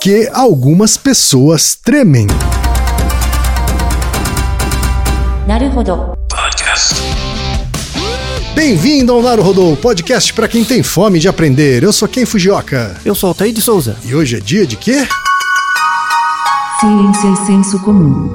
que algumas pessoas tremem. Bem-vindo ao Naruhodô, podcast para quem tem fome de aprender. Eu sou Ken Fujioka. Eu sou Altair de Souza. E hoje é dia de quê? Ciência e senso comum.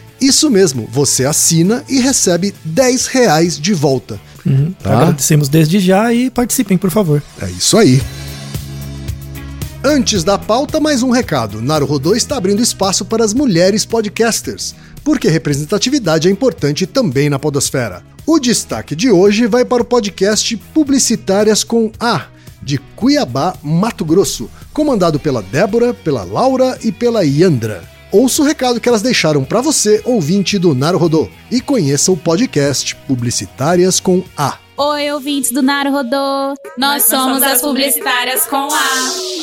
Isso mesmo, você assina e recebe 10 reais de volta. Tá? Agradecemos desde já e participem, por favor. É isso aí. Antes da pauta, mais um recado. Naruhodô está abrindo espaço para as mulheres podcasters, porque representatividade é importante também na podosfera. O destaque de hoje vai para o podcast Publicitárias com A, de Cuiabá, Mato Grosso, comandado pela Débora, pela Laura e pela Yandra. Ouça o recado que elas deixaram para você, ouvinte do Naruhodô, e conheça o podcast Publicitárias com A. Oi, ouvintes do Naruhodô! Nós somos as publicitárias com A.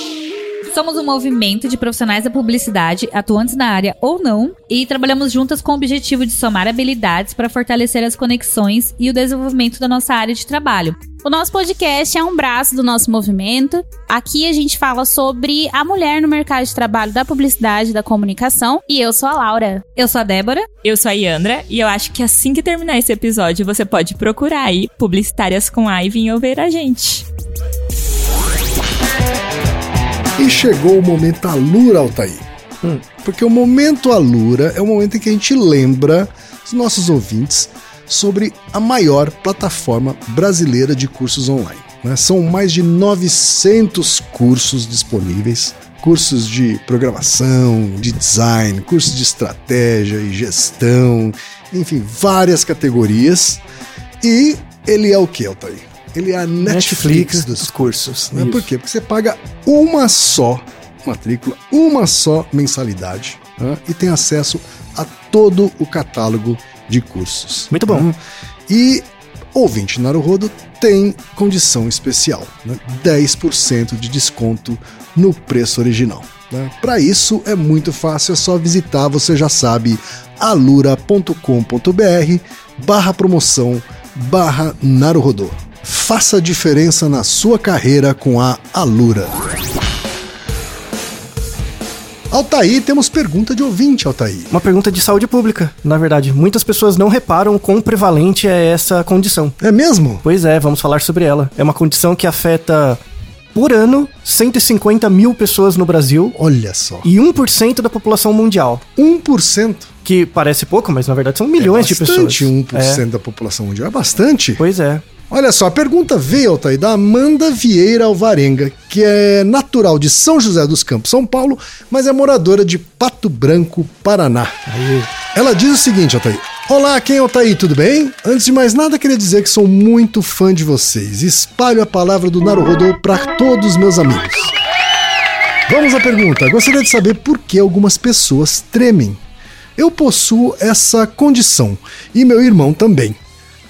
Somos um movimento de profissionais da publicidade, atuantes na área ou não, e trabalhamos juntas com o objetivo de somar habilidades para fortalecer as conexões e o desenvolvimento da nossa área de trabalho. O nosso podcast é um braço do nosso movimento. Aqui a gente fala sobre a mulher no mercado de trabalho da publicidade e da comunicação. E eu sou a Laura. Eu sou a Débora. Eu sou a Yandra e eu acho que assim que terminar esse episódio, você pode procurar aí publicitárias com A e vir ouvir a gente. E chegou o momento Alura, Altair. Porque o momento Alura é o momento em que a gente lembra os nossos ouvintes sobre a maior plataforma brasileira de cursos online. né? São mais de 900 cursos disponíveis. Cursos de programação, de design, cursos de estratégia e gestão, enfim, várias categorias. E ele é o que, Altair? Ele é a Netflix, dos cursos. Né? Isso. Por quê? Porque você paga uma só matrícula, uma só mensalidade né? e tem acesso a todo o catálogo de cursos. Muito bom. né? E ouvinte Naruhodo tem condição especial, né? 10% de desconto no preço original. Né? Para isso é muito fácil, é só visitar, você já sabe, alura.com.br barra promoção barra Naruhodô. Faça diferença na sua carreira com a Alura. Altair, temos pergunta de ouvinte, Altair. Uma pergunta de saúde pública. Na verdade, muitas pessoas não reparam quão prevalente é essa condição. É mesmo? Pois é, vamos falar sobre ela. É uma condição que afeta, por ano, 150 mil pessoas no Brasil Olha só. e 1% da população mundial. 1%. Que parece pouco, mas na verdade são milhões é de pessoas. bastante, 1% É, da população mundial. É bastante. pois é. Olha só, a pergunta veio, Altair, da Amanda Vieira Alvarenga, que é natural de São José dos Campos, São Paulo, mas é moradora de Pato Branco, Paraná. Ela diz o seguinte, Altair. Olá, quem é Altair, tudo bem? Antes de mais nada, queria dizer que sou muito fã de vocês. Espalho a palavra do Naruhodô para todos os meus amigos. Vamos à pergunta. Gostaria de saber por que algumas pessoas tremem. Eu possuo essa condição e meu irmão também.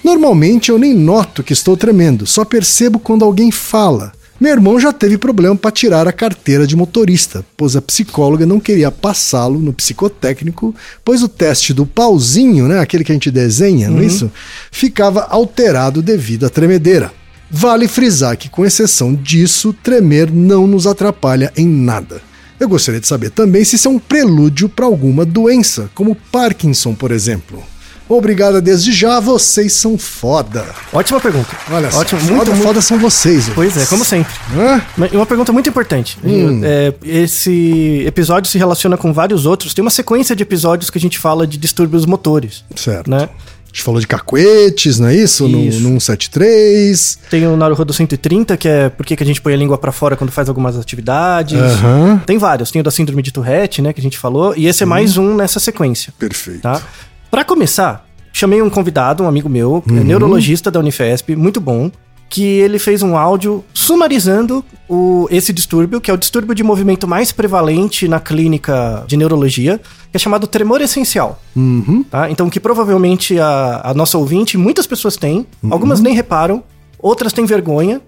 Normalmente eu nem noto que estou tremendo, só percebo quando alguém fala. Meu irmão já teve problema para tirar a carteira de motorista, pois a psicóloga não queria passá-lo no psicotécnico, pois o teste do pauzinho, né, aquele que a gente desenha, não é isso? Ficava alterado devido à tremedeira. Vale frisar que, com exceção disso, tremer não nos atrapalha em nada. Eu gostaria de saber também se isso é um prelúdio para alguma doença, como Parkinson, por exemplo. Obrigado desde já, vocês são foda. Ótima pergunta. Olha só, Ótimo, foda, muito, muito- foda são vocês. Pois é, como sempre. Hã? Uma pergunta muito importante. Hum. É, esse episódio se relaciona com vários outros. Tem uma sequência de episódios que a gente fala de distúrbios motores, Certo. né? A gente falou de cacuetes, não é isso? No, Isso. no 173. Tem o Naruhodo 130, que é por que a gente põe a língua pra fora quando faz algumas atividades. Aham. Tem vários. Tem o da síndrome de Tourette, né, que a gente falou. E esse é mais um nessa sequência, Perfeito. tá? Pra começar, chamei um convidado, um amigo meu, é neurologista da Unifesp, muito bom, que ele fez um áudio sumarizando o, esse distúrbio, que é o distúrbio de movimento mais prevalente na clínica de neurologia, que é chamado tremor essencial. Uhum. Tá? Então, que provavelmente a, a nossa ouvinte, muitas pessoas têm, algumas nem reparam, outras têm vergonha,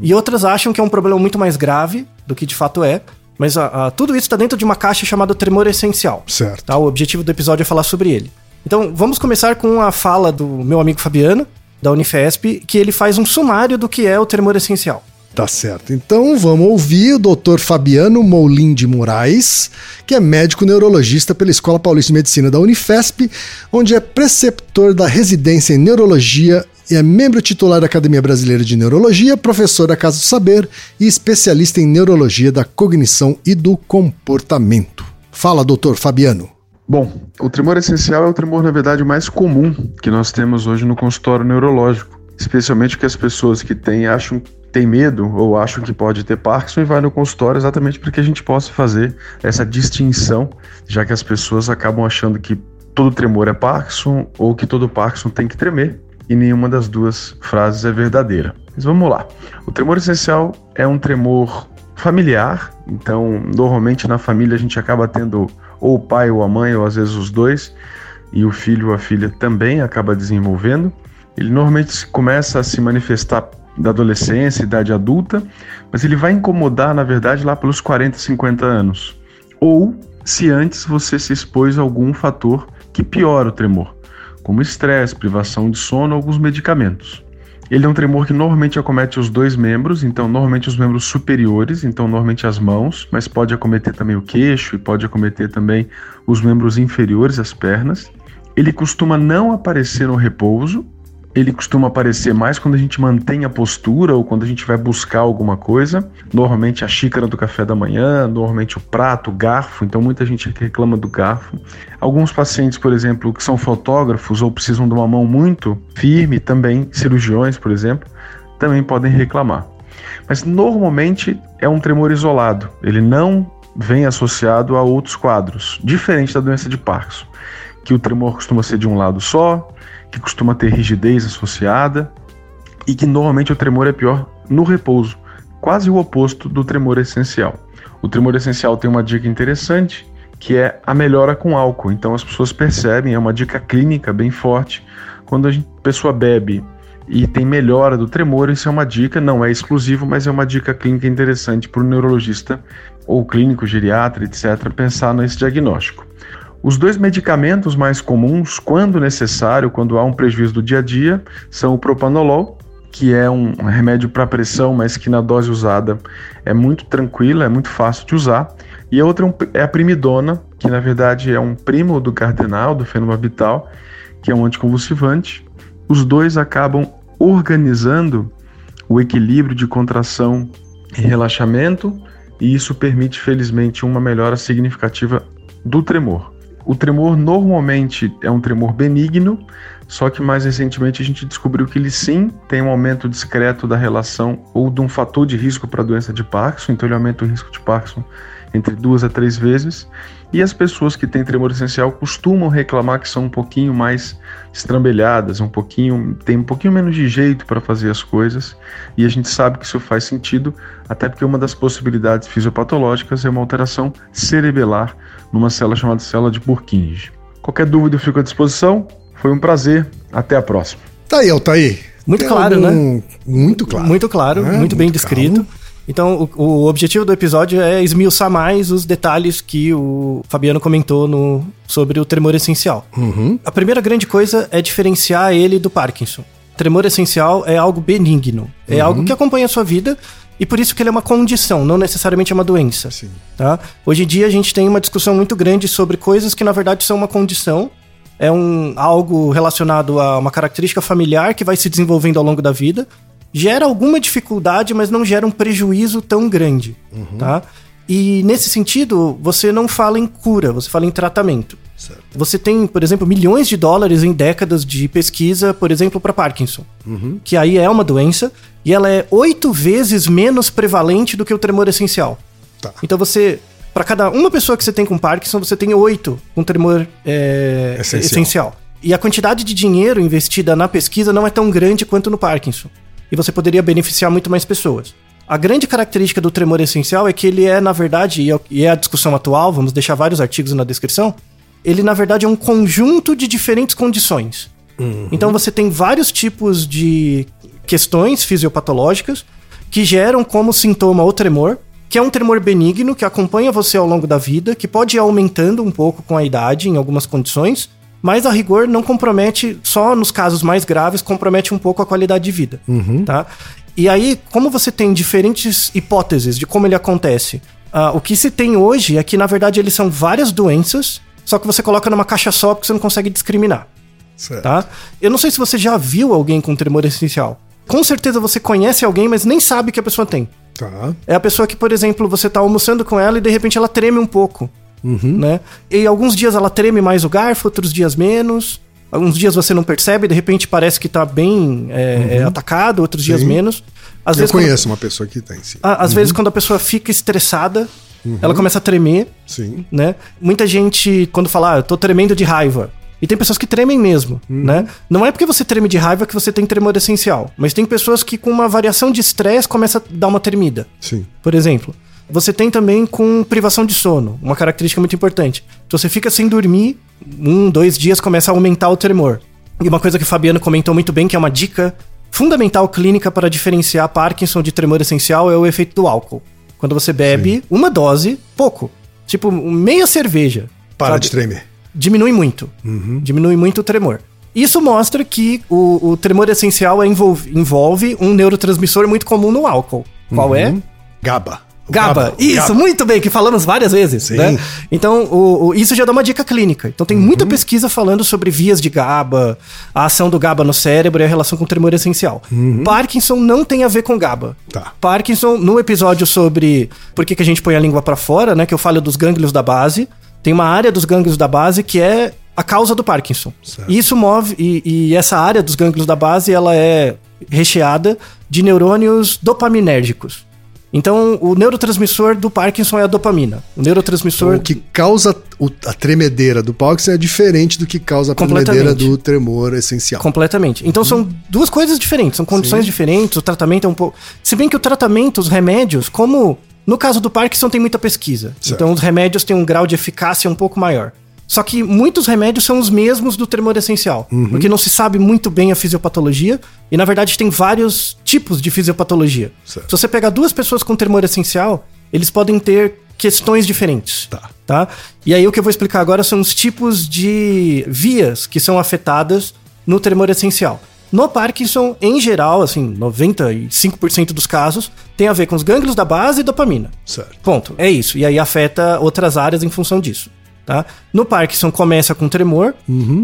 e outras acham que é um problema muito mais grave do que de fato é. Mas a- a- tudo isso está dentro de uma caixa chamada tremor essencial. Certo. Tá? O objetivo do episódio é falar sobre ele. Então, vamos começar com a fala do meu amigo Fabiano, da Unifesp, que ele faz um sumário do que é o tremor essencial. Tá certo. Então vamos ouvir o Dr. Fabiano Moulin de Moraes, que é médico neurologista pela Escola Paulista de Medicina da Unifesp, onde é preceptor da residência em neurologia e é membro titular da Academia Brasileira de Neurologia, professor da Casa do Saber e especialista em neurologia da cognição e do comportamento. Fala, doutor Fabiano. Bom, o tremor essencial é o tremor, na verdade, mais comum que nós temos hoje no consultório neurológico. Especialmente que as pessoas que têm acham têm medo ou acham que pode ter Parkinson e vai no consultório exatamente para que a gente possa fazer essa distinção, já que as pessoas acabam achando que todo tremor é Parkinson ou que todo Parkinson tem que tremer e nenhuma das duas frases é verdadeira. Mas vamos lá. O tremor essencial é um tremor familiar, então normalmente na família a gente acaba tendo ou o pai ou a mãe, ou às vezes os dois, e o filho ou a filha também acaba desenvolvendo. Ele normalmente começa a se manifestar da adolescência, idade adulta, mas ele vai incomodar, na verdade, lá pelos 40, 50 anos. Ou se antes você se expôs a algum fator que piora o tremor, como estresse, privação de sono, alguns medicamentos. Ele é um tremor que normalmente acomete os dois membros, então normalmente os membros superiores, então normalmente as mãos, mas pode acometer também o queixo e pode acometer também os membros inferiores, as pernas. Ele costuma não aparecer no repouso, ele costuma aparecer mais quando a gente mantém a postura ou quando a gente vai buscar alguma coisa. Normalmente a xícara do café da manhã, normalmente o prato, o garfo. Então muita gente reclama do garfo. Alguns pacientes, por exemplo, que são fotógrafos ou precisam de uma mão muito firme, também cirurgiões, por exemplo, também podem reclamar. Mas normalmente é um tremor isolado. Ele não vem associado a outros quadros, diferente da doença de Parkinson, que o tremor costuma ser de um lado só, que costuma ter rigidez associada e que normalmente o tremor é pior no repouso, quase o oposto do tremor essencial. O tremor essencial tem uma dica interessante, que é a melhora com álcool. Então as pessoas percebem, é uma dica clínica bem forte. Quando a pessoa bebe e tem melhora do tremor, isso é uma dica, não é exclusivo, mas é uma dica clínica interessante para o neurologista ou clínico, geriatra, etc., pensar nesse diagnóstico. Os dois medicamentos mais comuns, quando necessário, quando há um prejuízo do dia a dia, são o propanolol, que é um remédio para pressão, mas que na dose usada é muito tranquila, é muito fácil de usar. E a outra é é a primidona, que na verdade é um primo do cardenal, do fenobarbital, que é um anticonvulsivante. Os dois acabam organizando o equilíbrio de contração e relaxamento, e isso permite, felizmente, uma melhora significativa do tremor. O tremor normalmente é um tremor benigno, só que mais recentemente a gente descobriu que ele sim tem um aumento discreto da relação ou de um fator de risco para a doença de Parkinson, então ele aumenta o risco de Parkinson entre duas a três vezes. E as pessoas que têm tremor essencial costumam reclamar que são um pouquinho mais estrambelhadas, um pouquinho, tem um pouquinho menos de jeito para fazer as coisas, e a gente sabe que isso faz sentido, até porque uma das possibilidades fisiopatológicas é uma alteração cerebelar numa célula chamada célula de Purkinje. Qualquer dúvida eu fico à disposição. Foi um prazer. Até a próxima. Tá aí, Altair. Muito Tem claro, algum- Muito claro. Muito claro, né? muito bem Muito descrito. Então, o, o objetivo do episódio é esmiuçar mais os detalhes que o Fabiano comentou no, sobre o tremor essencial. Uhum. A primeira grande coisa é diferenciar ele do Parkinson. Tremor essencial é algo benigno, é algo que acompanha a sua vida e por isso que ele é uma condição, não necessariamente é uma doença. Sim. Tá? Hoje em dia a gente tem uma discussão muito grande sobre coisas que na verdade são uma condição, é um algo relacionado a uma característica familiar que vai se desenvolvendo ao longo da vida, gera alguma dificuldade, mas não gera um prejuízo tão grande, tá? E nesse sentido, você não fala em cura, você fala em tratamento. Certo. Você tem, por exemplo, milhões de dólares em décadas de pesquisa, por exemplo, para Parkinson, que aí é uma doença e ela é oito vezes menos prevalente do que o tremor essencial. Tá. Então você, para cada uma pessoa que você tem com Parkinson, você tem oito com tremor é, Essencial. essencial. E a quantidade de dinheiro investida na pesquisa não é tão grande quanto no Parkinson. E você poderia beneficiar muito mais pessoas. A grande característica do tremor essencial é que ele é, na verdade, e é- e é a discussão atual, vamos deixar vários artigos na descrição, ele, na verdade, é um conjunto de diferentes condições. Então você tem vários tipos de questões fisiopatológicas que geram como sintoma o tremor, que é um tremor benigno que acompanha você ao longo da vida, que pode ir aumentando um pouco com a idade em algumas condições, mas a rigor não compromete, só nos casos mais graves, compromete um pouco a qualidade de vida. Tá? E aí, como você tem diferentes hipóteses de como ele acontece, ah, o que se tem hoje é que, na verdade, eles são várias doenças, só que você coloca numa caixa só porque você não consegue discriminar Certo. tá? Eu não sei se você já viu alguém com tremor essencial. Com certeza você conhece alguém, mas nem sabe que a pessoa tem. Tá. É a pessoa que, por exemplo, você tá almoçando com ela e de repente ela treme um pouco, né? E alguns dias ela treme mais o garfo, outros dias menos. Alguns dias você não percebe, de repente parece que tá bem é, é, atacado, outros dias Sim. menos. Às Eu vezes, quando- conheço uma pessoa que tem, sim. a- às vezes quando a pessoa fica estressada, ela começa a tremer, Sim. né? Muita gente, quando fala, ah, eu tô tremendo de raiva. E tem pessoas que tremem mesmo, né? Não é porque você treme de raiva que você tem tremor essencial. Mas tem pessoas que com uma variação de estresse começa a dar uma tremida. Sim. Por exemplo, você tem também com privação de sono, uma característica muito importante. Então você fica sem dormir, um, dois dias começa a aumentar o tremor. E uma coisa que o Fabiano comentou muito bem, que é uma dica fundamental clínica para diferenciar Parkinson de tremor essencial, é o efeito do álcool. Quando você bebe uma dose, pouco. Tipo, meia cerveja. Para sabe? de tremer. diminui muito. Diminui muito o tremor. Isso mostra que o, o tremor essencial é envolve, envolve um neurotransmissor muito comum no álcool. Qual é? GABA. GABA. o Isso, GABA. muito bem, que falamos várias vezes. Sim. Né? Então, o, o- isso já dá uma dica clínica. Então, tem muita pesquisa falando sobre vias de GABA, a ação do GABA no cérebro e a relação com o tremor essencial. Parkinson não tem a ver com GABA. Tá. Parkinson, no episódio sobre por que, que a gente põe a língua pra fora, né? Que eu falo dos gânglios da base, tem uma área dos gânglios da base que é a causa do Parkinson. Certo. Isso move, e, e essa área dos gânglios da base, ela é recheada de neurônios dopaminérgicos. Então, o neurotransmissor do Parkinson é a dopamina. O neurotransmissor. O que causa a tremedeira do Parkinson é diferente do que causa a tremedeira do tremor essencial. Completamente. Então são duas coisas diferentes, são condições diferentes, o tratamento é um pouco. Se bem que o tratamento, os remédios, como no caso do Parkinson tem muita pesquisa. Certo. Então os remédios têm um grau de eficácia um pouco maior. Só que muitos remédios são os mesmos do tremor essencial, porque não se sabe muito bem a fisiopatologia e na verdade tem vários tipos de fisiopatologia. Certo. Se você pegar duas pessoas com tremor essencial, eles podem ter questões diferentes Tá. tá? E aí o que eu vou explicar agora são os tipos de vias que são afetadas no tremor essencial. No Parkinson, em geral, assim, 95% dos casos, tem a ver com os gânglios da base e dopamina. Certo. Ponto. É isso. E aí afeta outras áreas em função disso. Tá? No Parkinson começa com tremor.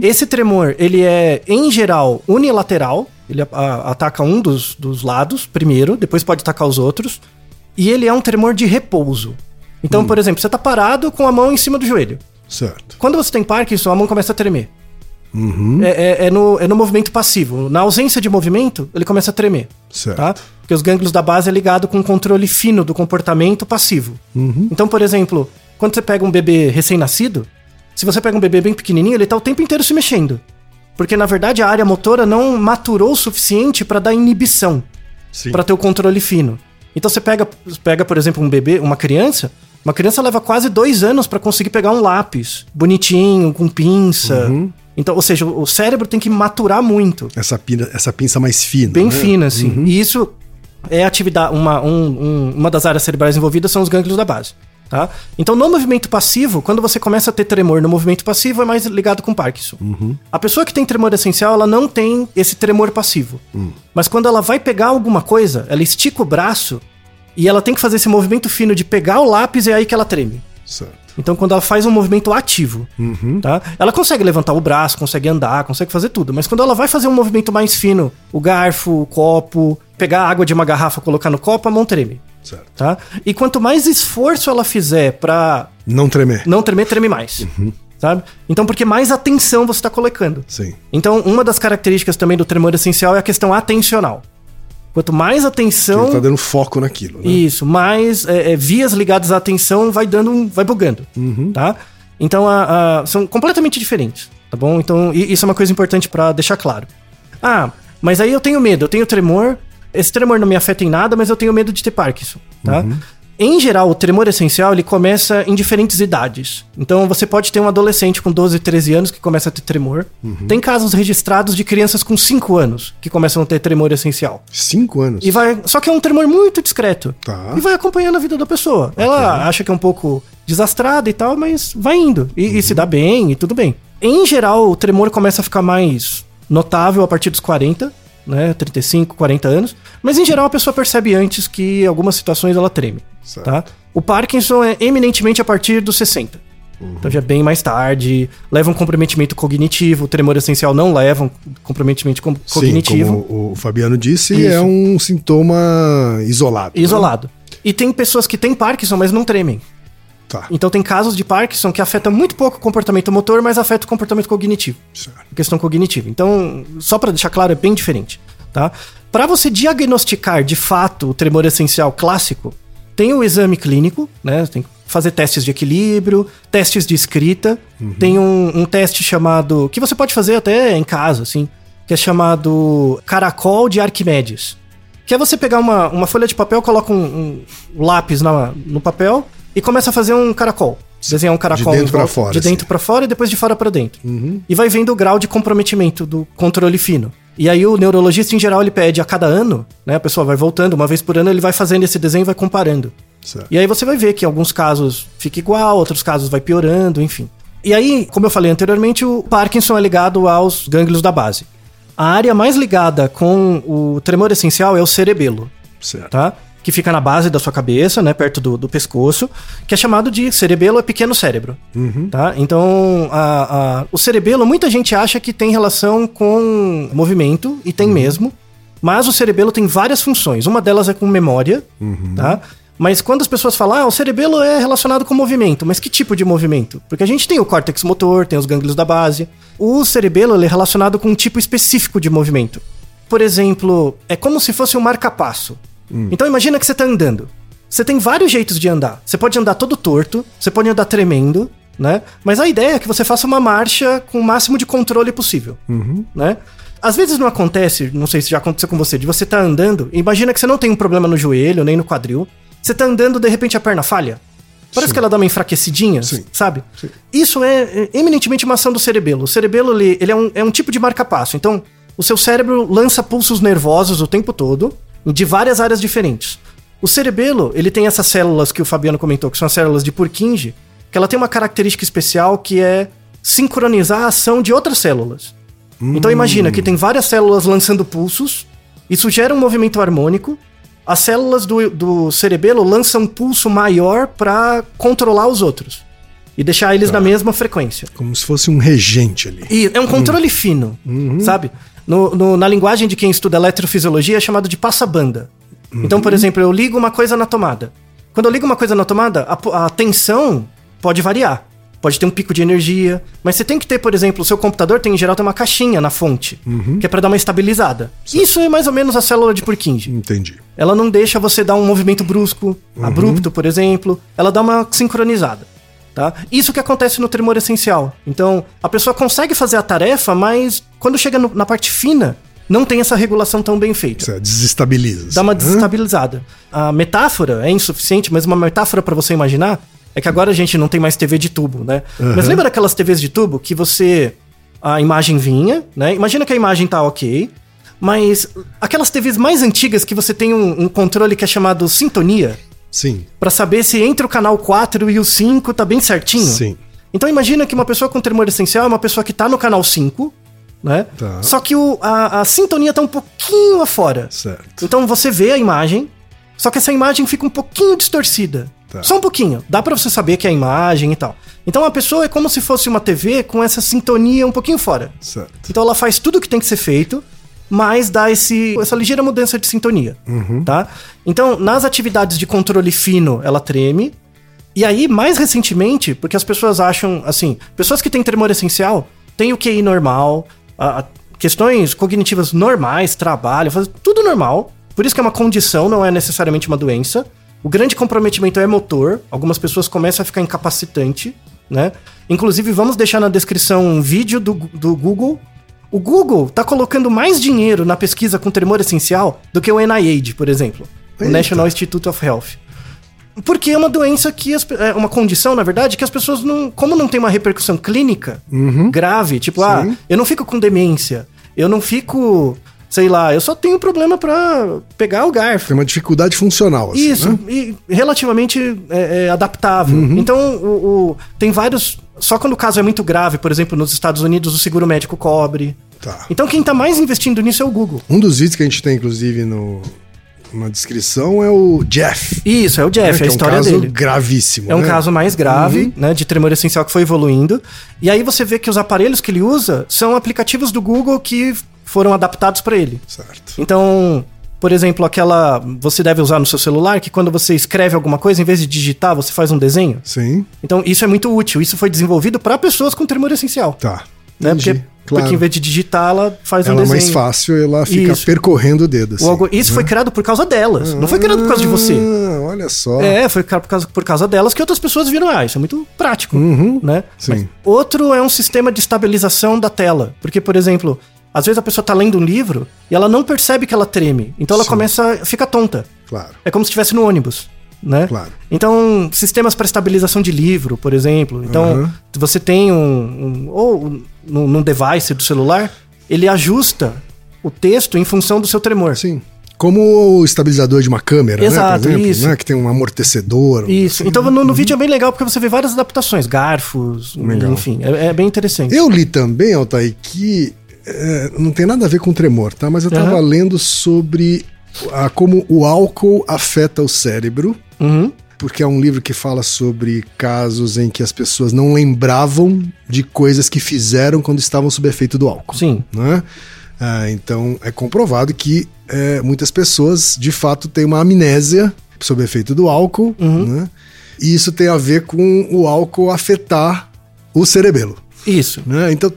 Esse tremor, ele é, em geral, unilateral. Ele a- a- ataca um dos, dos lados primeiro, depois pode atacar os outros. E ele é um tremor de repouso. Então, por exemplo, você tá parado com a mão em cima do joelho. Certo. Quando você tem Parkinson, a mão começa a tremer. É, é- é no, é no movimento passivo. Na ausência de movimento, ele começa a tremer. Certo. Tá? Porque os gânglios da base é ligado com o controle fino do comportamento passivo. Então, por exemplo, quando você pega um bebê recém-nascido, se você pega um bebê bem pequenininho, ele tá o tempo inteiro se mexendo. Porque, na verdade, a área motora não maturou o suficiente para dar inibição para ter o controle fino. Então você pega, pega, por exemplo, um bebê, uma criança. Uma criança leva quase dois anos para conseguir pegar um lápis bonitinho, com pinça. Então, ou seja, o cérebro tem que maturar muito. Essa, pina, essa pinça mais fina. Bem né? fina, assim. E isso é atividade, uma, um- um- uma das áreas cerebrais envolvidas são os gânglios da base. Tá? Então, no movimento passivo, quando você começa a ter tremor no movimento passivo, é mais ligado com Parkinson. A pessoa que tem tremor essencial, ela não tem esse tremor passivo. Mas quando ela vai pegar alguma coisa, ela estica o braço e ela tem que fazer esse movimento fino de pegar o lápis e é aí que ela treme. Certo. Então, quando ela faz um movimento ativo, tá? Ela consegue levantar o braço, consegue andar, consegue fazer tudo. Mas quando ela vai fazer um movimento mais fino, o garfo, o copo, pegar a água de uma garrafa, colocar no copo, a mão treme, Certo. tá? E quanto mais esforço ela fizer pra Não tremer. não tremer, treme mais, sabe? Então, porque mais atenção você tá colocando. Sim. Então, uma das características também do tremor essencial é a questão atencional. Quanto mais atenção... Ele tá dando foco naquilo, né? Isso, mais é, é, vias ligadas à atenção vai dando um, vai bugando, tá? Então a- a- são completamente diferentes, tá bom? Então isso é uma coisa importante pra deixar claro. Ah, mas aí eu tenho medo, eu tenho tremor. Esse tremor não me afeta em nada, mas eu tenho medo de ter Parkinson, tá? Em geral, o tremor essencial ele começa em diferentes idades. Então você pode ter um adolescente com 12, 13 anos que começa a ter tremor. Tem casos registrados de crianças com 5 anos que começam a ter tremor essencial. Cinco anos. E vai. Só que é um tremor muito discreto. Tá. E vai acompanhando a vida da pessoa. Ela acha que é um pouco desastrada e tal, mas vai indo. E, e se dá bem e tudo bem. Em geral, o tremor começa a ficar mais notável a partir dos 40, né? 35, 40 anos. Mas em geral a pessoa percebe antes que algumas situações ela treme. Certo. Tá? O Parkinson é eminentemente a partir dos 60. Então já é bem mais tarde, leva um comprometimento cognitivo, o tremor essencial não leva um comprometimento com- cognitivo. Sim, como o Fabiano disse, Isso. é um sintoma isolado. né? Isolado. E tem pessoas que têm Parkinson, mas não tremem. Tá. Então tem casos de Parkinson que afeta muito pouco o comportamento motor, mas afeta o comportamento cognitivo. Certo. A questão cognitiva. Então, só pra deixar claro, é bem diferente, tá? Para você diagnosticar de fato o tremor essencial clássico, tem o exame clínico, né? Tem que fazer testes de equilíbrio, testes de escrita. Tem um, um teste chamado que você pode fazer até em casa, assim, que é chamado caracol de Arquimedes. Que é você pegar uma, uma folha de papel, coloca um, um lápis na, no papel e começa a fazer um caracol. Desenhar um caracol dentro em pra volta- fora, De assim. dentro pra fora e depois de fora pra dentro. E vai vendo o grau de comprometimento do controle fino. E aí o neurologista, em geral, ele pede a cada ano, né? A pessoa vai voltando, uma vez por ano, ele vai fazendo esse desenho e vai comparando. Certo. E aí você vai ver que em alguns casos fica igual, outros casos vai piorando, enfim. E aí, como eu falei anteriormente, o Parkinson é ligado aos gânglios da base. A área mais ligada com o tremor essencial é o cerebelo, Certo. tá? Que fica na base da sua cabeça, né? Perto do, do pescoço, que é chamado de cerebelo é pequeno cérebro, tá? Então, a- a- o cerebelo, muita gente acha que tem relação com movimento, e tem mesmo, mas o cerebelo tem várias funções. Uma delas é com memória, tá? Mas quando as pessoas falam, ah, o cerebelo é relacionado com movimento, mas que tipo de movimento? Porque a gente tem o córtex motor, tem os gânglios da base. O cerebelo é relacionado com um tipo específico de movimento. Por exemplo, é como se fosse um marca-passo. Então imagina que você tá andando. Você tem vários jeitos de andar. Você pode andar todo torto, você pode andar tremendo, né? Mas a ideia é que você faça uma marcha com o máximo de controle possível, né? Às vezes não acontece, não sei se já aconteceu com você, de você tá andando, imagina que você não tem um problema no joelho, nem no quadril. Você tá andando, de repente a perna falha. Parece que ela dá uma enfraquecidinha, Sim. sabe? Isso é é, eminentemente uma ação do cerebelo. O cerebelo, ele, ele é, um, é um tipo de marca-passo. Então, o seu cérebro lança pulsos nervosos o tempo todo, de várias áreas diferentes. O cerebelo, ele tem essas células que o Fabiano comentou, que são as células de Purkinje, que ela tem uma característica especial que é sincronizar a ação de outras células. Então imagina que tem várias células lançando pulsos, isso gera um movimento harmônico, as células do, do cerebelo lançam um pulso maior para controlar os outros e deixar eles na mesma frequência. Como se fosse um regente ali. E é um controle fino, sabe? No- no- na linguagem de quem estuda eletrofisiologia é chamado de passa-banda. Então, por exemplo, eu ligo uma coisa na tomada. Quando eu ligo uma coisa na tomada, a, a tensão pode variar. Pode ter um pico de energia. Mas você tem que ter, por exemplo, o seu computador tem em geral tem uma caixinha na fonte, que é para dar uma estabilizada. Isso é mais ou menos a célula de Purkinje. Entendi. Ela não deixa você dar um movimento brusco, abrupto, por exemplo. Ela dá uma sincronizada. Tá? Isso que acontece no tremor essencial. Então, a pessoa consegue fazer a tarefa, mas quando chega no- na parte fina, não tem essa regulação tão bem feita. Você desestabiliza. Dá uma Hã? desestabilizada. A metáfora é insuficiente, mas uma metáfora pra você imaginar é que agora a gente não tem mais TV de tubo, né? Mas lembra daquelas TVs de tubo que você a imagem vinha, né? Imagina que a imagem tá OK, Mas aquelas TVs mais antigas que você tem um, um controle que é chamado sintonia, Sim, Pra saber se entre o canal 4 e o 5 tá bem certinho. sim. Então imagina que uma pessoa com tremor essencial é uma pessoa que tá no canal 5, né? Tá. Só que o, a, a sintonia tá um pouquinho afora. Certo. Então você vê a imagem, só que essa imagem fica um pouquinho distorcida. Tá. Só um pouquinho. Dá pra você saber que é a imagem e tal. Então a pessoa é como se fosse uma TV com essa sintonia um pouquinho fora. Certo. Então ela faz tudo o que tem que ser feito, mas dá esse, essa ligeira mudança de sintonia, tá? Então, nas atividades de controle fino, ela treme. E aí, mais recentemente, porque as pessoas acham, assim, pessoas que têm tremor essencial têm o QI normal, a- a- questões cognitivas normais, trabalho, faz tudo normal. Por isso que é uma condição, não é necessariamente uma doença. O grande comprometimento é motor. Algumas pessoas começam a ficar incapacitante, né? Inclusive, vamos deixar na descrição um vídeo do, do Google. O Google tá colocando mais dinheiro na pesquisa com tremor essencial do que o NIH, por exemplo. O Eita. National Institute of Health. Porque é uma doença que. as é uma condição, na verdade, que as pessoas não. Como não tem uma repercussão clínica grave, tipo, ah, Sim. eu não fico com demência, eu não fico. Sei lá, eu só tenho problema pra pegar o garfo. Tem uma dificuldade funcional, assim, Isso, né? e relativamente é, é, adaptável. Então, o, o- tem vários. Só quando o caso é muito grave, por exemplo, nos Estados Unidos, o seguro médico cobre. Tá. Então, quem tá mais investindo nisso é o Google. Um dos vídeos que a gente tem, inclusive, no, na descrição é o Jeff. Isso, é o né, Jeff, que a é um história caso dele. gravíssimo. É um né? caso mais grave, né, de tremor essencial que foi evoluindo. E aí você vê que os aparelhos que ele usa são aplicativos do Google que foram adaptados para ele. Certo. Então, por exemplo, aquela você deve usar no seu celular que quando você escreve alguma coisa, em vez de digitar, você faz um desenho. Sim, Então, isso é muito útil. Isso foi desenvolvido para pessoas com tremor essencial. tá. Né? Porque, claro. porque em vez de digitar, ela faz um Ela é desenho. mais fácil, ela fica Isso. percorrendo o dedo. Assim, O Isso foi criado por causa delas. Não foi criado por causa de você. Ah, olha só. É, foi criado por causa, por causa delas que outras pessoas viram, ah, isso é muito prático, né? sim. Mas outro é um sistema de estabilização da tela. Porque, por exemplo, às vezes a pessoa tá lendo um livro e ela não percebe que ela treme. Então ela Sim. começa, fica tonta. Claro, É como se estivesse no ônibus, né? claro. Então, sistemas para estabilização de livro, por exemplo. Então, Uhum. você tem um, um- ou num num device do celular, ele ajusta o texto em função do seu tremor. Sim. Como o estabilizador de uma câmera, Exato, né? Por exemplo, né? Que tem um amortecedor. Isso. Então, no, no vídeo é bem legal porque você vê várias adaptações, garfos, Legal. enfim, é, é bem interessante. Eu li também, Altair, que é, não tem nada a ver com tremor, tá? Mas eu tava Aham. lendo sobre a, como o álcool afeta o cérebro. Uhum. Porque é um livro que fala sobre casos em que as pessoas não lembravam de coisas que fizeram quando estavam sob efeito do álcool. Sim. né? Ah, então é comprovado que é, muitas pessoas de fato têm uma amnésia sob efeito do álcool, Uhum. né? E isso tem a ver com o álcool afetar o cerebelo, Isso. né? Então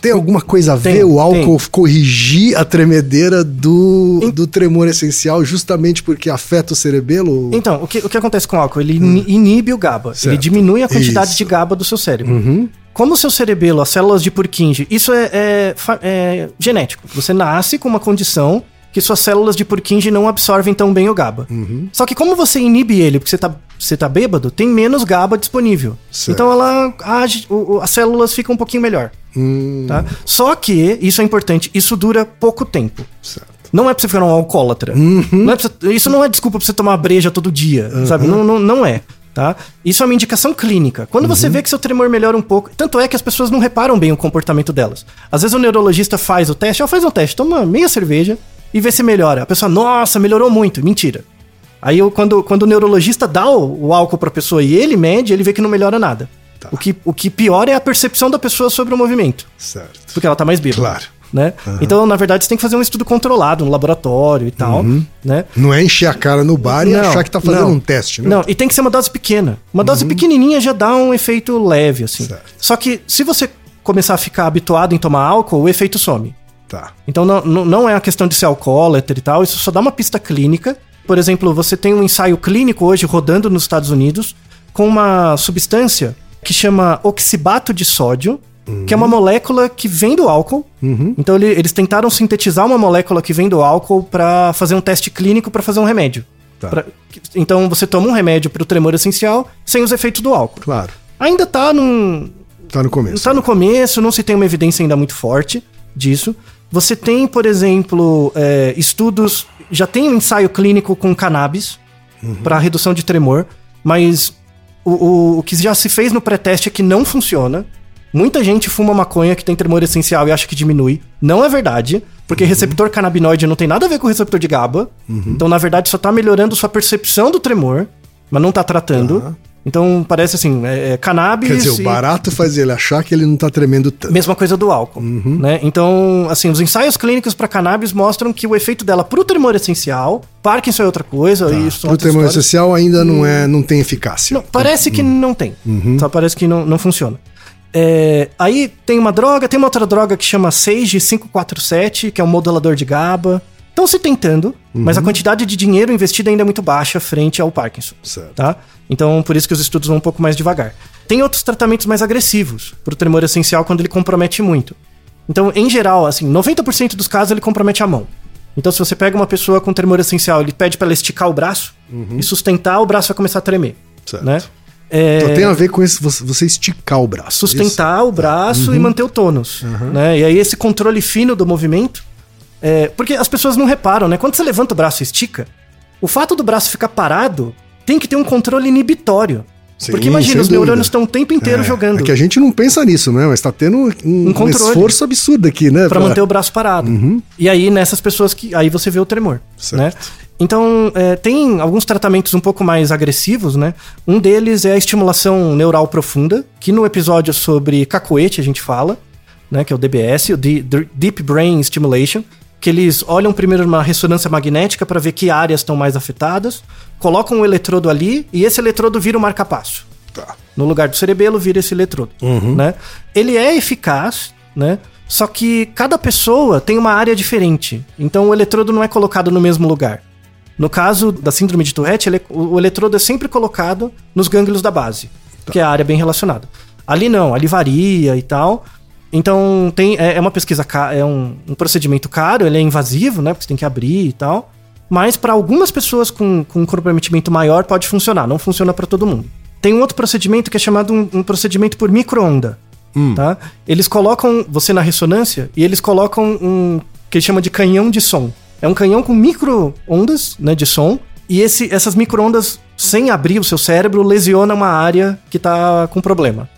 tem alguma coisa a Tem, ver o álcool corrigir a tremedeira do, do tremor essencial justamente porque afeta o cerebelo? Então, o que, o que acontece com o álcool? Ele ini- inibe o GABA. Ele Hum. Certo. diminui a quantidade Isso. de GABA do seu cérebro. Uhum. Como o seu cerebelo, as células de Purkinje, isso é, é é genético. Você nasce com uma condição que suas células de Purkinje não absorvem tão bem o GABA. Uhum. Só que como você inibe ele, porque você tá, você tá bêbado, tem menos GABA disponível. Certo. Então ela age, o- o- as células ficam um pouquinho melhor. Hum, Tá? Só que, isso é importante, isso dura pouco tempo. certo. Não é pra você virar um alcoólatra. Não é você- isso não é desculpa pra você tomar breja todo dia, sabe? Não, não, não é. Tá? Isso é uma indicação clínica. Quando você vê que seu tremor melhora um pouco, tanto é que as pessoas não reparam bem o comportamento delas. Às vezes o neurologista faz o teste, ó, faz um teste, toma meia cerveja e vê se melhora. A pessoa, nossa, melhorou muito. Mentira. Aí eu, quando, quando o neurologista dá o, o álcool pra pessoa e ele mede, ele vê que não melhora nada. Tá. O, que, o que pior é a percepção da pessoa sobre o movimento. Certo. Porque ela tá mais bêbada. Claro. Né? Então, na verdade, você tem que fazer um estudo controlado no laboratório e tal, né? Não é encher a cara no bar e Não, achar que tá fazendo não. um teste, né? Não, e tem que ser uma dose pequena. Uma dose pequenininha já dá um efeito leve, assim. Certo. Só que se você começar a ficar habituado em tomar álcool, o efeito some. Tá. Então não, não, não é a questão de ser alcoólatra e tal, isso só dá uma pista clínica. Por exemplo, você tem um ensaio clínico hoje rodando nos Estados Unidos com uma substância que chama oxibato de sódio, que é uma molécula que vem do álcool. Então ele- eles tentaram sintetizar uma molécula que vem do álcool para fazer um teste clínico para fazer um remédio. Tá. Pra- então você toma um remédio para o tremor essencial sem os efeitos do álcool. Claro. Ainda tá num, Tá no começo. Tá no começo, não se tem uma evidência ainda muito forte disso. Você tem, por exemplo, é, estudos. Já tem um ensaio clínico com cannabis para redução de tremor, mas o, o, o que já se fez no pré-teste é que não funciona. Muita gente fuma maconha que tem tremor essencial e acha que diminui. Não é verdade, porque receptor canabinoide não tem nada a ver com o receptor de GABA. Então, na verdade, só tá melhorando sua percepção do tremor, mas não tá tratando. Então, parece assim, é, é cannabis. Quer dizer, e- o barato faz ele achar que ele não tá tremendo tanto. Mesma coisa do álcool, né? Então, assim, os ensaios clínicos para cannabis mostram que o efeito dela pro tremor essencial, Parkinson é outra coisa, e isso O tremor essencial ainda não, é, não tem eficácia. Não, parece que não tem. Só parece que não, não funciona. É, aí tem uma droga, tem uma outra droga que chama Sage 547, que é um modulador de GABA. Estão se tentando, mas a quantidade de dinheiro investido ainda é muito baixa frente ao Parkinson. Certo. Tá? Então, por isso que os estudos vão um pouco mais devagar. Tem outros tratamentos mais agressivos para o tremor essencial quando ele compromete muito. Então, em geral, assim, 90% dos casos ele compromete a mão. Então, se você pega uma pessoa com tremor essencial, ele pede para ela esticar o braço e sustentar, o braço vai começar a tremer. Certo. Né? É, Então tem a ver com esse, você, esticar o braço. sustentar o braço e manter o tônus. Né? E aí esse controle fino do movimento. é, porque as pessoas não reparam, né? Quando você levanta o braço e estica, o fato do braço ficar parado tem que ter um controle inibitório. Sim, porque imagina, os neurônios estão o tempo inteiro É, jogando É que a gente não pensa nisso, né? Mas tá tendo um, um controle. esforço absurdo aqui, né? Pra manter o braço parado. E aí, nessas pessoas que. Aí você vê o tremor. Certo. Né? Então, é, tem alguns tratamentos um pouco mais agressivos, né? Um deles é a estimulação neural profunda, que no episódio sobre cacoete a gente fala, né? Que é o DBS, o D- Deep Brain Stimulation, que eles olham primeiro uma ressonância magnética para ver que áreas estão mais afetadas, colocam um eletrodo ali e esse eletrodo vira o marca-passo. Tá. No lugar do cerebelo vira esse eletrodo, né? Ele é eficaz, né? Só que cada pessoa tem uma área diferente. Então o eletrodo não é colocado no mesmo lugar. No caso da síndrome de Tourette, ele- o, o eletrodo é sempre colocado nos gânglios da base, que é a área bem relacionada. Ali não, ali varia e tal. Então tem é, é uma pesquisa é um, um procedimento caro, ele é invasivo, né? Porque você tem que abrir e tal. Mas para algumas pessoas com, com um comprometimento maior pode funcionar, não funciona para todo mundo. Tem um outro procedimento que é chamado um, um procedimento por micro-onda. Tá? Eles colocam você na ressonância e eles colocam um que eles chamam de canhão de som. É um canhão com micro-ondas né, de som. E esse, essas micro-ondas, sem abrir o seu cérebro, lesiona uma área que tá com problema.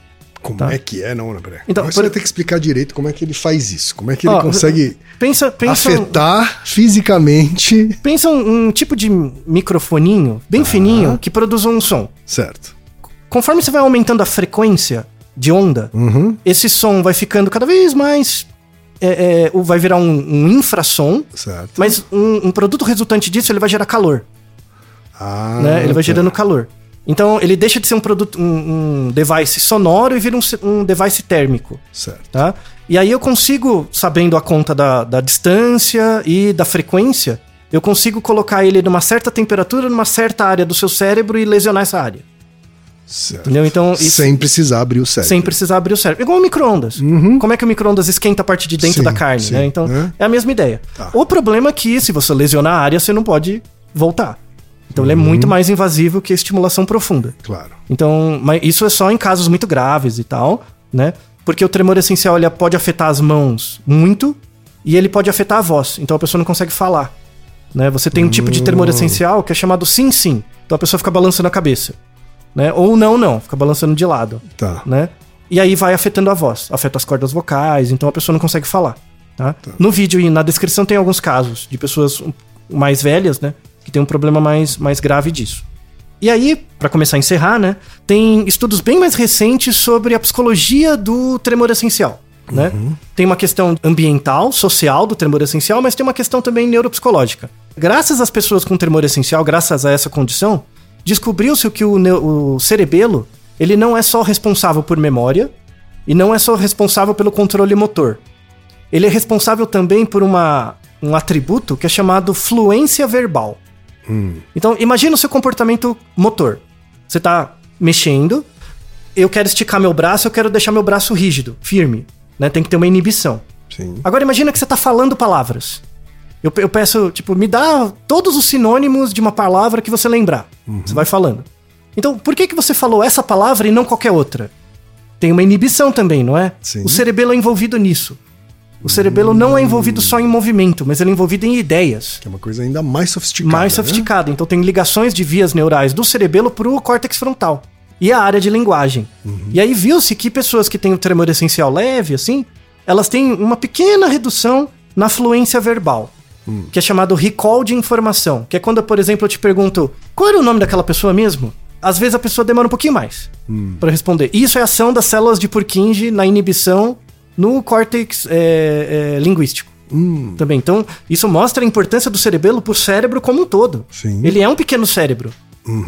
Como Tá. é que é? Não, Ana Bré. Então, Agora por- você vai ter que explicar direito como é que ele faz isso. Como é que ele Ó, consegue Pensa, pensa, afetar fisicamente. pensa um, um tipo de microfoninho bem fininho que produz um som. Certo. Conforme você vai aumentando a frequência de onda, Uhum. esse som vai ficando cada vez mais. é, é, vai virar um, um infrassom, Certo. mas um, um produto resultante disso ele vai gerar calor. Ah, né? Ele vai tá. gerando calor. Então ele deixa de ser um produto, um, um device sonoro e vira um, um device térmico. Certo. Tá? E aí eu consigo, sabendo a conta da, da distância e da frequência, eu consigo colocar ele numa certa temperatura, numa certa área do seu cérebro e lesionar essa área. certo. Entendeu? Então, isso- Sem precisar abrir o cérebro. Sem precisar abrir o cérebro. Igual o micro-ondas. Como é que o micro-ondas esquenta a parte de dentro Sim, da carne, sim, né? Então, né? é a mesma ideia. Tá. O problema é que, se você lesionar a área, você não pode voltar. Então, ele é muito mais invasivo que a estimulação profunda. Claro. Então, mas isso é só em casos muito graves e tal, né? Porque o tremor essencial ele pode afetar as mãos muito e ele pode afetar a voz. Então a pessoa não consegue falar. Né? Você tem um tipo de tremor essencial que é chamado sim sim. Então a pessoa fica balançando a cabeça. Né? Ou não, não, fica balançando de lado. Tá. Né? E aí vai afetando a voz, afeta as cordas vocais, então a pessoa não consegue falar. Tá? No vídeo e na descrição tem alguns casos de pessoas mais velhas, né? Que tem um problema mais, mais grave disso. E aí, pra começar a encerrar, né? Tem estudos bem mais recentes sobre a psicologia do tremor essencial. Né? Tem uma questão ambiental, social do tremor essencial, mas tem uma questão também neuropsicológica. Graças às pessoas com tremor essencial, graças a essa condição, descobriu-se que o, o cerebelo ele não é só responsável por memória e não é só responsável pelo controle motor. Ele é responsável também por uma, um atributo que é chamado fluência verbal. Então, imagina o seu comportamento motor. Você tá mexendo, eu quero esticar meu braço, eu quero deixar meu braço rígido, firme. Né? Tem que ter uma inibição. Sim. Agora imagina que você tá falando palavras. Eu, eu peço, tipo, me dá todos os sinônimos de uma palavra que você lembrar. Você vai falando. Então, por que, que você falou essa palavra e não qualquer outra? Tem uma inibição também, não é? Sim. O cerebelo é envolvido nisso. O cerebelo não é envolvido só em movimento, mas ele é envolvido em ideias. Que é uma coisa ainda mais sofisticada. mais né? sofisticada. Então tem ligações de vias neurais do cerebelo pro córtex frontal. E a área de linguagem. E aí viu-se que pessoas que têm o tremor essencial leve, assim, elas têm uma pequena redução na fluência verbal. Que é chamado recall de informação. Que é quando, por exemplo, eu te pergunto qual era o nome daquela pessoa mesmo? Às vezes a pessoa demora um pouquinho mais pra responder. Isso é ação das células de Purkinje na inibição no córtex é, é, linguístico. Hum, Também. Então, isso mostra a importância do cerebelo pro cérebro como um todo. Sim. Ele é um pequeno cérebro.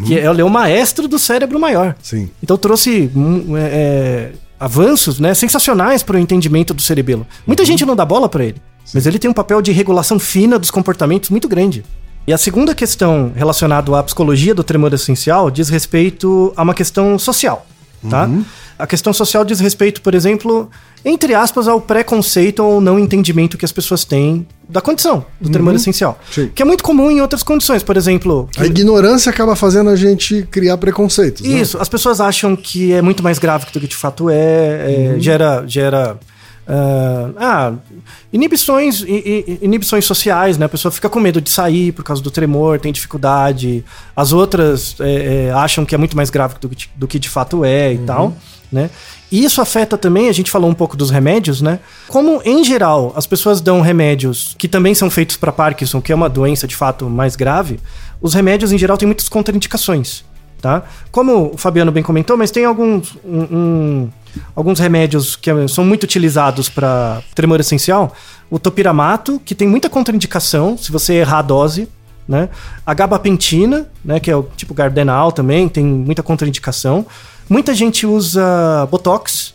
Que é, ele é o maestro do cérebro maior. sim. Então trouxe hum, é, é, avanços né, sensacionais para o entendimento do cerebelo. Muita gente não dá bola para ele, mas ele tem um papel de regulação fina dos comportamentos muito grande. E a segunda questão relacionada à psicologia do tremor essencial diz respeito a uma questão social, tá? A questão social diz respeito, por exemplo, entre aspas, ao preconceito ou não entendimento que as pessoas têm da condição do tremor essencial. Sim. Que é muito comum em outras condições, por exemplo... A ignorância acaba fazendo a gente criar preconceitos. né? isso, as pessoas acham que é muito mais grave do que de fato é, é, gera, gera ah, ah, inibições, inibições sociais, né? A pessoa fica com medo de sair por causa do tremor, tem dificuldade. As outras é, é, acham que é muito mais grave do que, do que de fato é e tal, né? E isso afeta também, a gente falou um pouco dos remédios, né? Como, em geral, as pessoas dão remédios que também são feitos para Parkinson, que é uma doença de fato mais grave, os remédios, em geral, têm muitas contraindicações tá? Como o Fabiano bem comentou, mas tem alguns, um- um- alguns remédios que são muito utilizados para tremor essencial. O topiramato, que tem muita contraindicação se você errar a dose, né? A gabapentina, né, que é o tipo Gardenal também, tem muita contraindicação. Muita gente usa Botox,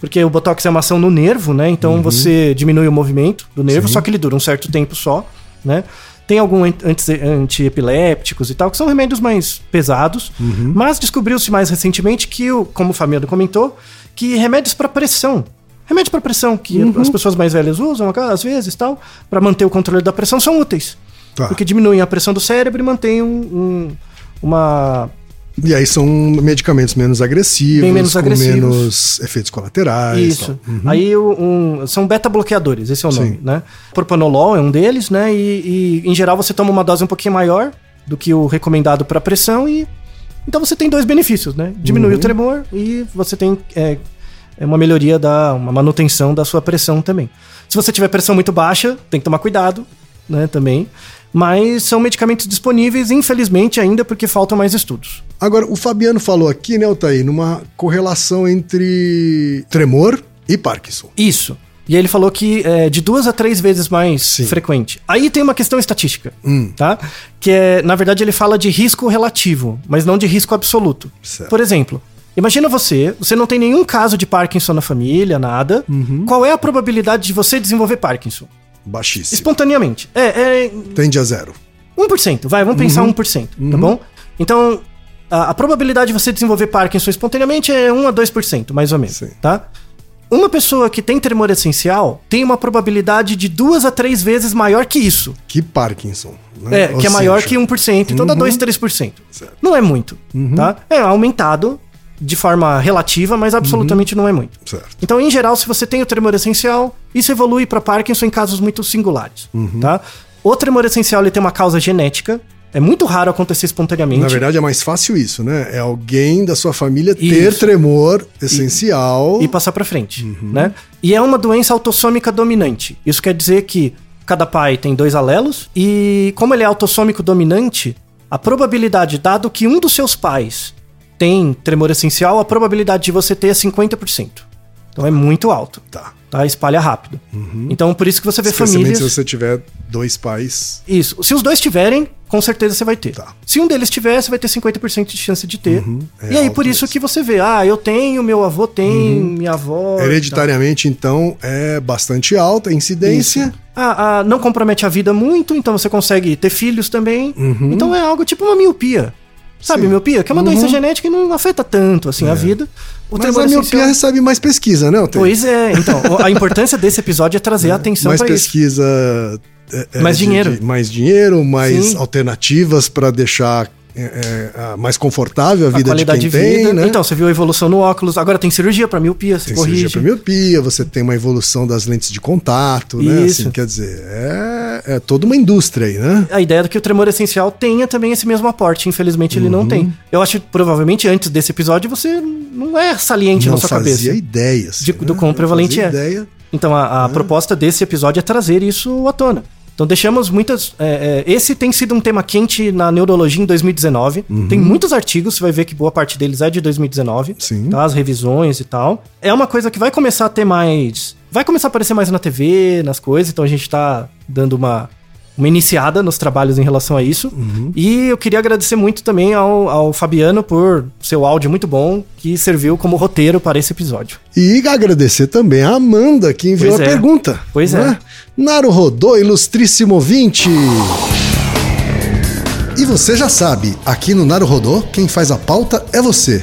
porque o Botox é uma ação no nervo, né? Então você diminui o movimento do nervo, Sim. só que ele dura um certo tempo só, né? Tem alguns anti- antiepilépticos e tal, que são remédios mais pesados, mas descobriu-se mais recentemente que, o, como o Fabiano comentou, que remédios para pressão, remédios para pressão que as pessoas mais velhas usam às vezes tal, para manter o controle da pressão são úteis, Tá. porque diminuem a pressão do cérebro e mantêm um- um- uma E aí são medicamentos menos agressivos, Bem menos com agressivos. menos efeitos colaterais. Isso. Uhum. Aí um- são beta-bloqueadores, esse é o Sim. nome, né? Propanolol é um deles, né? E, e, em geral você toma uma dose um pouquinho maior do que o recomendado para pressão e então você tem dois benefícios, né? Diminui Uhum. o tremor e você tem é, é uma melhoria da uma manutenção da sua pressão também. Se você tiver pressão muito baixa, tem que tomar cuidado, né? Também. Mas são medicamentos disponíveis, infelizmente, ainda porque faltam mais estudos. Agora, o Fabiano falou aqui, né, Altair, numa correlação entre tremor e Parkinson. Isso. E aí ele falou que é de duas a três vezes mais Sim. frequente. Aí tem uma questão estatística, Hum. tá? Que é, na verdade, ele fala de risco relativo, mas não de risco absoluto. Certo. Por exemplo, imagina você, você não tem nenhum caso de Parkinson na família, nada. Uhum. Qual é a probabilidade de você desenvolver Parkinson? Baixíssimo. Espontaneamente. É, é Tende a zero. 1%, vai, vamos Uhum. pensar 1%, tá bom? Então, a, a probabilidade de você desenvolver Parkinson espontaneamente é 1 a 2%, mais ou menos, Sim. tá? Uma pessoa que tem tremor essencial tem uma probabilidade de duas a três vezes maior que isso. Que Parkinson. né? É, Ou que é maior seja, que 1%, então dá Uhum. 2, 3%. Certo. Não é muito, tá? É aumentado de forma relativa, mas absolutamente não é muito. Certo. Então, em geral, se você tem o tremor essencial, isso evolui para Parkinson em casos muito singulares, Uhum. tá? O tremor essencial ele tem uma causa genética, é muito raro acontecer espontaneamente. Na verdade, é mais fácil isso, né? É alguém da sua família ter Isso. tremor essencial. e passar para frente, Uhum. né? E é uma doença autossômica dominante. Isso quer dizer que cada pai tem dois alelos e como ele é autossômico dominante, a probabilidade, dado que um dos seus pais tem tremor essencial, a probabilidade de você ter é 50%. Então é muito alto, Tá. tá? Espalha rápido. Então por isso que você vê famílias... se você tiver dois pais. Isso. Se os dois tiverem, com certeza você vai ter. Tá. Se um deles tiver, você vai ter 50% de chance de ter. É e aí, por isso mesmo. que você vê, ah, eu tenho, meu avô tem, minha avó. Hereditariamente, então, é bastante alta a incidência. Isso. Ah, ah, não compromete a vida muito, então você consegue ter filhos também. Então é algo tipo uma miopia. Sabe, Uhum. Sim. miopia? Que é uma doença genética e não afeta tanto assim a vida. O Mas a miopia essencial- recebe mais pesquisa, né? Pois é, então, a importância desse episódio é trazer a atenção mais para isso. pesquisa. é, é, Mais dinheiro. de- mais dinheiro, mais Sim. alternativas para deixar é, é, a mais confortável a A vida de qualidade quem de tem, né? Então, você viu a evolução no óculos. Agora tem cirurgia pra miopia, você tem corrige. cirurgia para miopia, você tem uma evolução das lentes de contato, né? Isso. Assim, quer dizer, é, é toda uma indústria aí, né? A ideia é que o tremor essencial tenha também esse mesmo aporte. Infelizmente, ele Uhum. não tem. Eu acho que provavelmente antes desse episódio você não é saliente não na sua fazia cabeça. ideia. assim, De- do né? quão Não prevalente fazia é. Ideia. Então a, a proposta desse episódio é trazer isso à tona. Então deixamos muitas. é, é, esse tem sido um tema quente na neurologia em 2019. Uhum. Tem muitos artigos, você vai ver que boa parte deles é de 2019. Sim. Tá? As revisões e tal. É uma coisa que vai começar a ter mais. Vai começar a aparecer mais na TV, nas coisas, então a gente tá dando uma. Uma iniciada nos trabalhos em relação a isso. Uhum. E eu queria agradecer muito também ao, ao Fabiano por seu áudio muito bom, que serviu como roteiro para esse episódio. E agradecer também a Amanda, que enviou Pois a é. pergunta. Pois né? Naru Rodô, ilustríssimo ouvinte. E você já sabe, aqui no Naru Rodô, quem faz a pauta é você.